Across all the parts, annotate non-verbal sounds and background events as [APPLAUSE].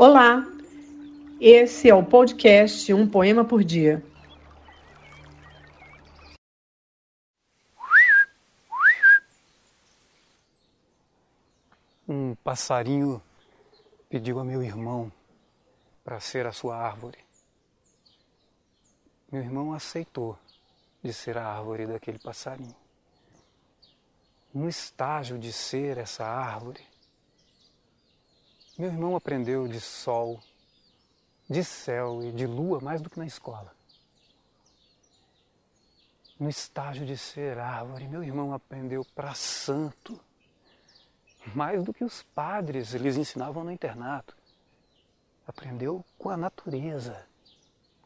Olá, esse é o podcast Um Poema por Dia. Um passarinho pediu a meu irmão para ser a sua árvore. Meu irmão aceitou de ser a árvore daquele passarinho. No estágio de ser essa árvore, meu irmão aprendeu de sol, de céu e de lua mais do que na escola. No estágio de ser árvore, meu irmão aprendeu para santo, mais do que os padres lhes ensinavam no internato. Aprendeu com a natureza,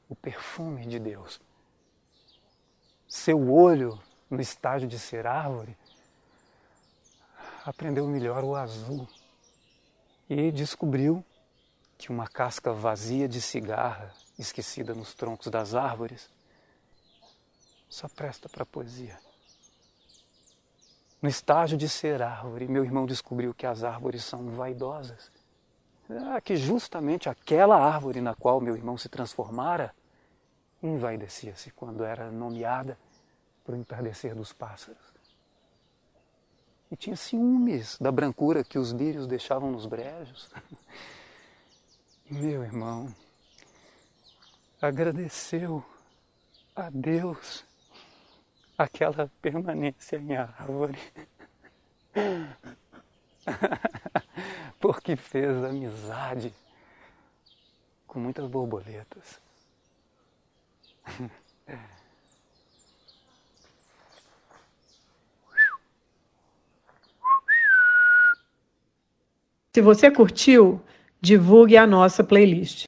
o perfume de Deus. Seu olho, no estágio de ser árvore, aprendeu melhor o azul e descobriu que uma casca vazia de cigarra, esquecida nos troncos das árvores, só presta para poesia. No estágio de ser árvore, meu irmão descobriu que as árvores são vaidosas. Ah, que justamente aquela árvore na qual meu irmão se transformara envaidecia-se quando era nomeada para o entardecer dos pássaros. E tinha ciúmes da brancura que os lírios deixavam nos brejos. [LAUGHS] Meu irmão agradeceu a Deus aquela permanência em árvore. [LAUGHS] Porque fez amizade com muitas borboletas. [LAUGHS] Se você curtiu, divulgue a nossa playlist.